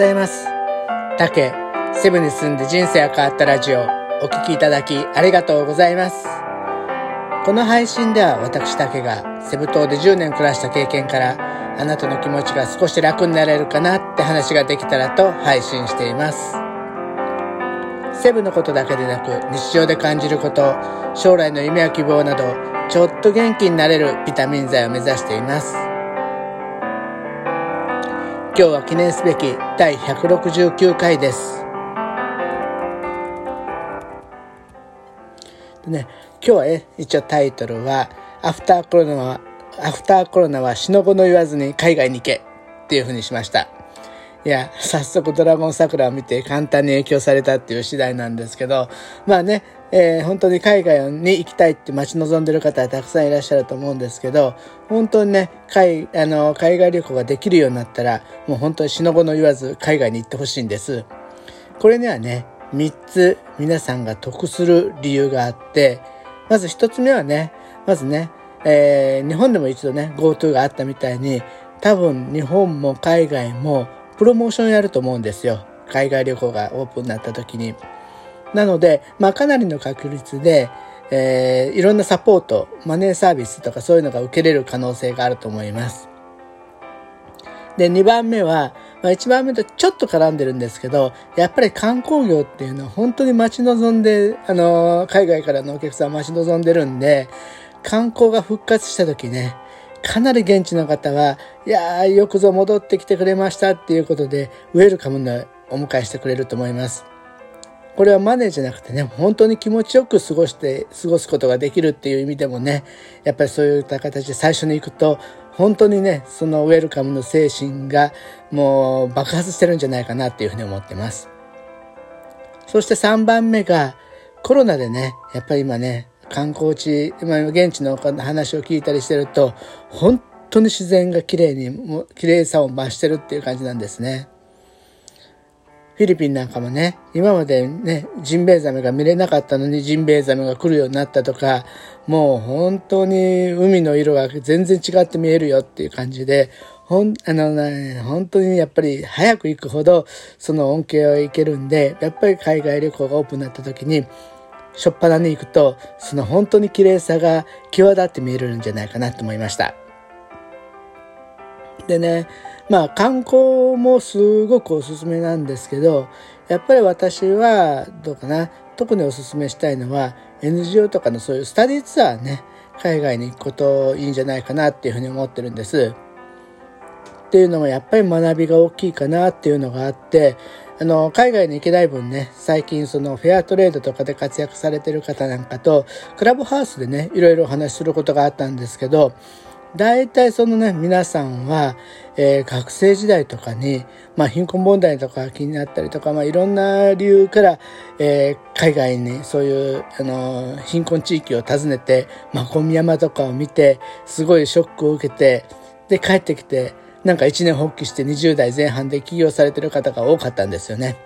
ざいます。竹、セブンに住んで人生が変わったラジオ、お聴きいただきありがとうございます。この配信では私竹がセブ島で10年暮らした経験からあなたの気持ちが少し楽になれるかなって話ができたらと配信しています。セブのことだけでなく日常で感じること、将来の夢や希望などちょっと元気になれるビタミン剤を目指しています。今日は記念すべき第169回です。でね、今日はえ一応タイトルは、アフターコロナは、アフターコロナは死の子の言わずに海外に行けっていうふうにしました。いや、早速ドラゴン桜を見て簡単に影響されたっていう次第なんですけど、まあね、えー、本当に海外に行きたいって待ち望んでる方たくさんいらっしゃると思うんですけど、本当にね、海、あの、海外旅行ができるようになったら、もう本当に死の子の言わず海外に行ってほしいんです。これにはね、3つ皆さんが得する理由があって、まず1つ目はね、まずね、えー、日本でも一度ね、GoTo があったみたいに、多分日本も海外もプロモーションやると思うんですよ。海外旅行がオープンになった時に。なので、まあかなりの確率で、えー、いろんなサポート、マネーサービスとかそういうのが受けれる可能性があると思います。で、2番目は、まあ、1番目とちょっと絡んでるんですけど、やっぱり観光業っていうのは本当に待ち望んで、あの、海外からのお客さん待ち望んでるんで、観光が復活した時ね、かなり現地の方は、いやー、よくぞ戻ってきてくれましたっていうことで、ウェルカムなお迎えしてくれると思います。これはマネーじゃなくてね、本当に気持ちよく過ごして、過ごすことができるっていう意味でもね、やっぱりそういった形で最初に行くと、本当にね、そのウェルカムの精神がもう爆発してるんじゃないかなっていうふうに思ってます。そして3番目が、コロナでね、やっぱり今ね、観光地、まあ、現地の話を聞いたりしてると、本当に自然が綺麗に、綺麗さを増してるっていう感じなんですね。フィリピンなんかもね、今までね、ジンベエザメが見れなかったのにジンベエザメが来るようになったとか、もう本当に海の色が全然違って見えるよっていう感じで、ほん、あのね、本当にやっぱり早く行くほどその恩恵をいけるんで、やっぱり海外旅行がオープンになった時に、しょっぱなに行くと、その本当に綺麗さが際立って見えるんじゃないかなと思いました。でね、まあ観光もすごくおすすめなんですけど、やっぱり私はどうかな、特におすすめしたいのは NGO とかのそういうスタディツアーね、海外に行くこといいんじゃないかなっていうふうに思ってるんです。っていうのもやっぱり学びが大きいかなっていうのがあって、あの、海外に行けない分ね、最近そのフェアトレードとかで活躍されてる方なんかと、クラブハウスでね、いろいろお話しすることがあったんですけど、大体そのね、皆さんは、えー、学生時代とかに、まあ貧困問題とか気になったりとか、まあいろんな理由から、えー、海外にそういう、あの、貧困地域を訪ねて、まあ小宮山とかを見て、すごいショックを受けて、で帰ってきて、なんか一年発起して20代前半で起業されてる方が多かったんですよね。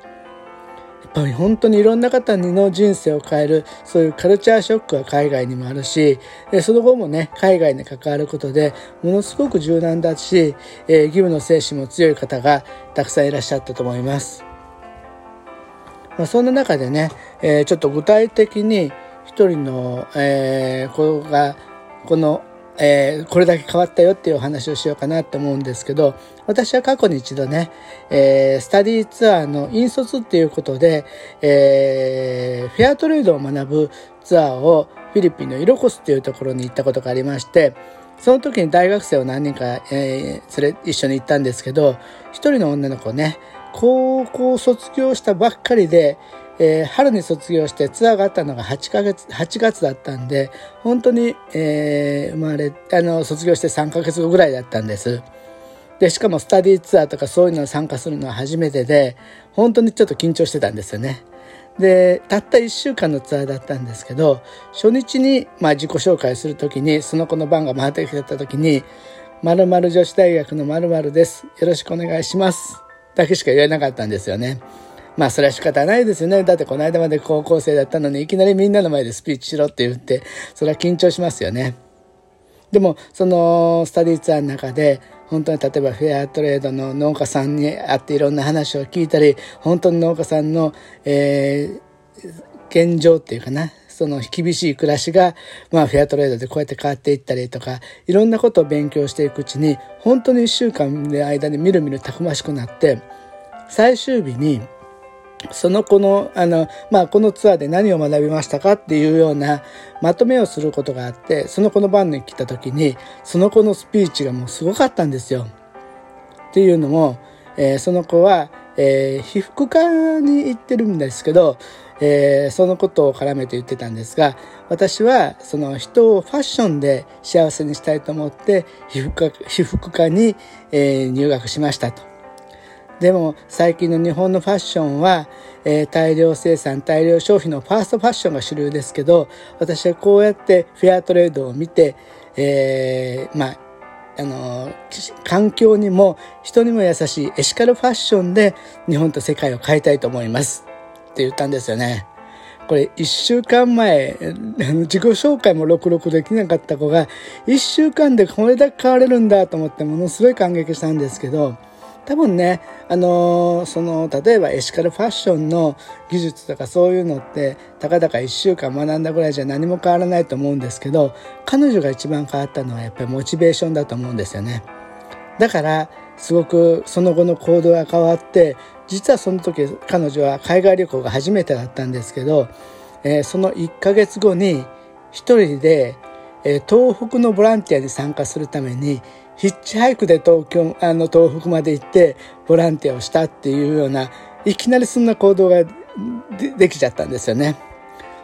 やっぱり本当にいろんな方の人生を変える、そういうカルチャーショックは海外にもあるし、その後もね、海外に関わることで、ものすごく柔軟だし、えー、義務の精神も強い方がたくさんいらっしゃったと思います。まあ、そんな中でね、えー、ちょっと具体的に一人の、えー、子が、このえー、これだけ変わったよっていうお話をしようかなって思うんですけど、私は過去に一度ね、えー、スタディツアーの引率っていうことで、えー、フェアトレードを学ぶツアーをフィリピンのイロコスっていうところに行ったことがありまして、その時に大学生を何人か、えー、連れ、一緒に行ったんですけど、一人の女の子ね、高校卒業したばっかりで、えー、春に卒業してツアーがあったのが8ヶ月、8月だったんで、本当に、えー、生まれ、あの、卒業して3ヶ月後ぐらいだったんです。で、しかもスタディツアーとかそういうのに参加するのは初めてで、本当にちょっと緊張してたんですよね。で、たった1週間のツアーだったんですけど、初日に、まあ自己紹介するときに、その子の番が回ってきたときに、〇〇女子大学の〇〇です。よろしくお願いします。だけしか言えなかったんですよね。まあそれは仕方ないですよね。だってこの間まで高校生だったのにいきなりみんなの前でスピーチしろって言って、それは緊張しますよね。でもそのスタディツアーの中で本当に例えばフェアトレードの農家さんに会っていろんな話を聞いたり本当に農家さんの、えー、現状っていうかなその厳しい暮らしが、まあ、フェアトレードでこうやって変わっていったりとかいろんなことを勉強していくうちに本当に1週間の間にみるみるたくましくなって最終日にその子の、あの、まあ、このツアーで何を学びましたかっていうようなまとめをすることがあって、その子の番に来た時に、その子のスピーチがもうすごかったんですよ。っていうのも、えー、その子は、えー、皮膚科に行ってるんですけど、えー、そのことを絡めて言ってたんですが、私はその人をファッションで幸せにしたいと思って、皮膚科皮膚科に、えー、入学しましたと。でも最近の日本のファッションは、えー、大量生産大量消費のファーストファッションが主流ですけど私はこうやってフェアトレードを見て、えー、まああの環境にも人にも優しいエシカルファッションで日本と世界を変えたいと思いますって言ったんですよね。これ1週間前 自己紹介もろくろくできなかった子が1週間でこれだけ変われるんだと思ってものすごい感激したんですけど多分ね、あのー、その、例えばエシカルファッションの技術とかそういうのって、たかだか1週間学んだぐらいじゃ何も変わらないと思うんですけど、彼女が一番変わったのはやっぱりモチベーションだと思うんですよね。だから、すごくその後の行動が変わって、実はその時彼女は海外旅行が初めてだったんですけど、えー、その1ヶ月後に一人で、えー、東北のボランティアに参加するためにヒッチハイクで東京、あの、東北まで行ってボランティアをしたっていうような、いきなりそんな行動ができちゃったんですよね。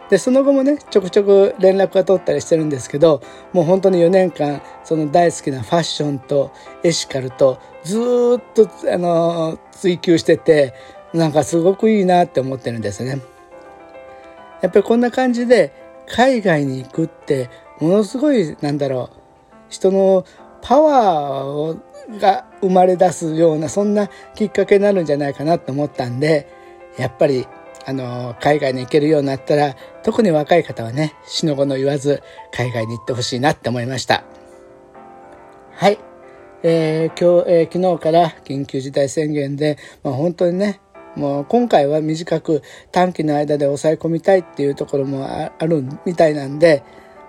で、その後もね、ちょくちょく連絡が取ったりしてるんですけど、もう本当に4年間、その大好きなファッションとエシカルとずっと、あの、追求してて、なんかすごくいいなって思ってるんですね。やっぱりこんな感じで海外に行くってものすごいなんだろう人のパワーが生まれ出すようなそんなきっかけになるんじゃないかなと思ったんでやっぱりあの海外に行けるようになったら特に若い方はね死の子の言わず海外に行ってほしいなって思いました。はい、えー、今日、えー、昨日から緊急事態宣言で、まあ、本当にねもう今回は短く短期の間で抑え込みたいっていうところもあるみたいなんで、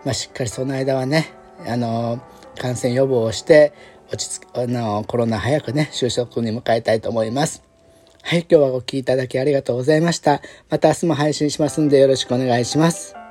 まあ、しっかりその間はねあの感染予防をして落ち着あのコロナ早くね就職に向かいたいと思います。はい、今日はお聴きいただきありがとうございました。また明日も配信しますんでよろしくお願いします。